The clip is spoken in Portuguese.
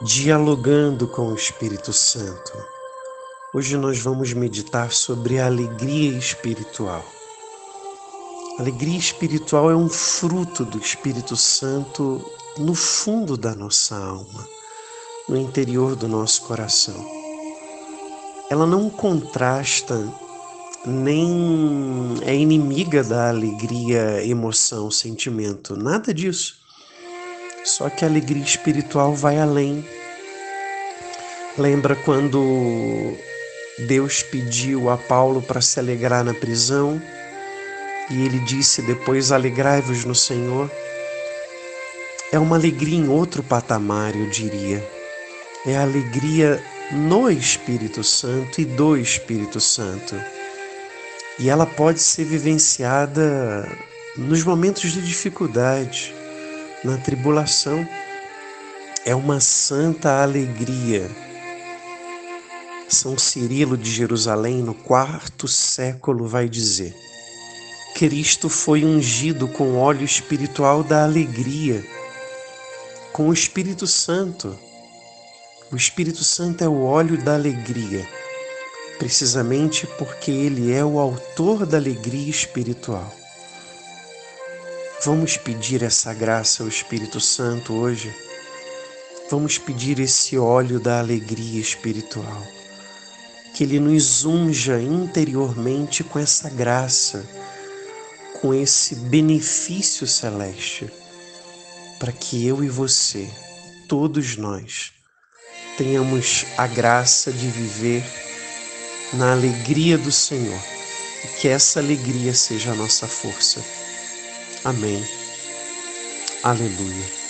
dialogando com o Espírito Santo. Hoje nós vamos meditar sobre a alegria espiritual. A alegria espiritual é um fruto do Espírito Santo no fundo da nossa alma, no interior do nosso coração. Ela não contrasta nem é inimiga da alegria, emoção, sentimento, nada disso. Só que a alegria espiritual vai além. Lembra quando Deus pediu a Paulo para se alegrar na prisão e ele disse depois: Alegrai-vos no Senhor. É uma alegria em outro patamar, eu diria. É a alegria no Espírito Santo e do Espírito Santo. E ela pode ser vivenciada nos momentos de dificuldade, na tribulação. É uma santa alegria. São Cirilo de Jerusalém, no quarto século, vai dizer: Cristo foi ungido com óleo espiritual da alegria, com o Espírito Santo. O Espírito Santo é o óleo da alegria, precisamente porque ele é o autor da alegria espiritual. Vamos pedir essa graça ao Espírito Santo hoje. Vamos pedir esse óleo da alegria espiritual. Que ele nos unja interiormente com essa graça, com esse benefício celeste, para que eu e você, todos nós, tenhamos a graça de viver na alegria do Senhor e que essa alegria seja a nossa força. Amém. Aleluia.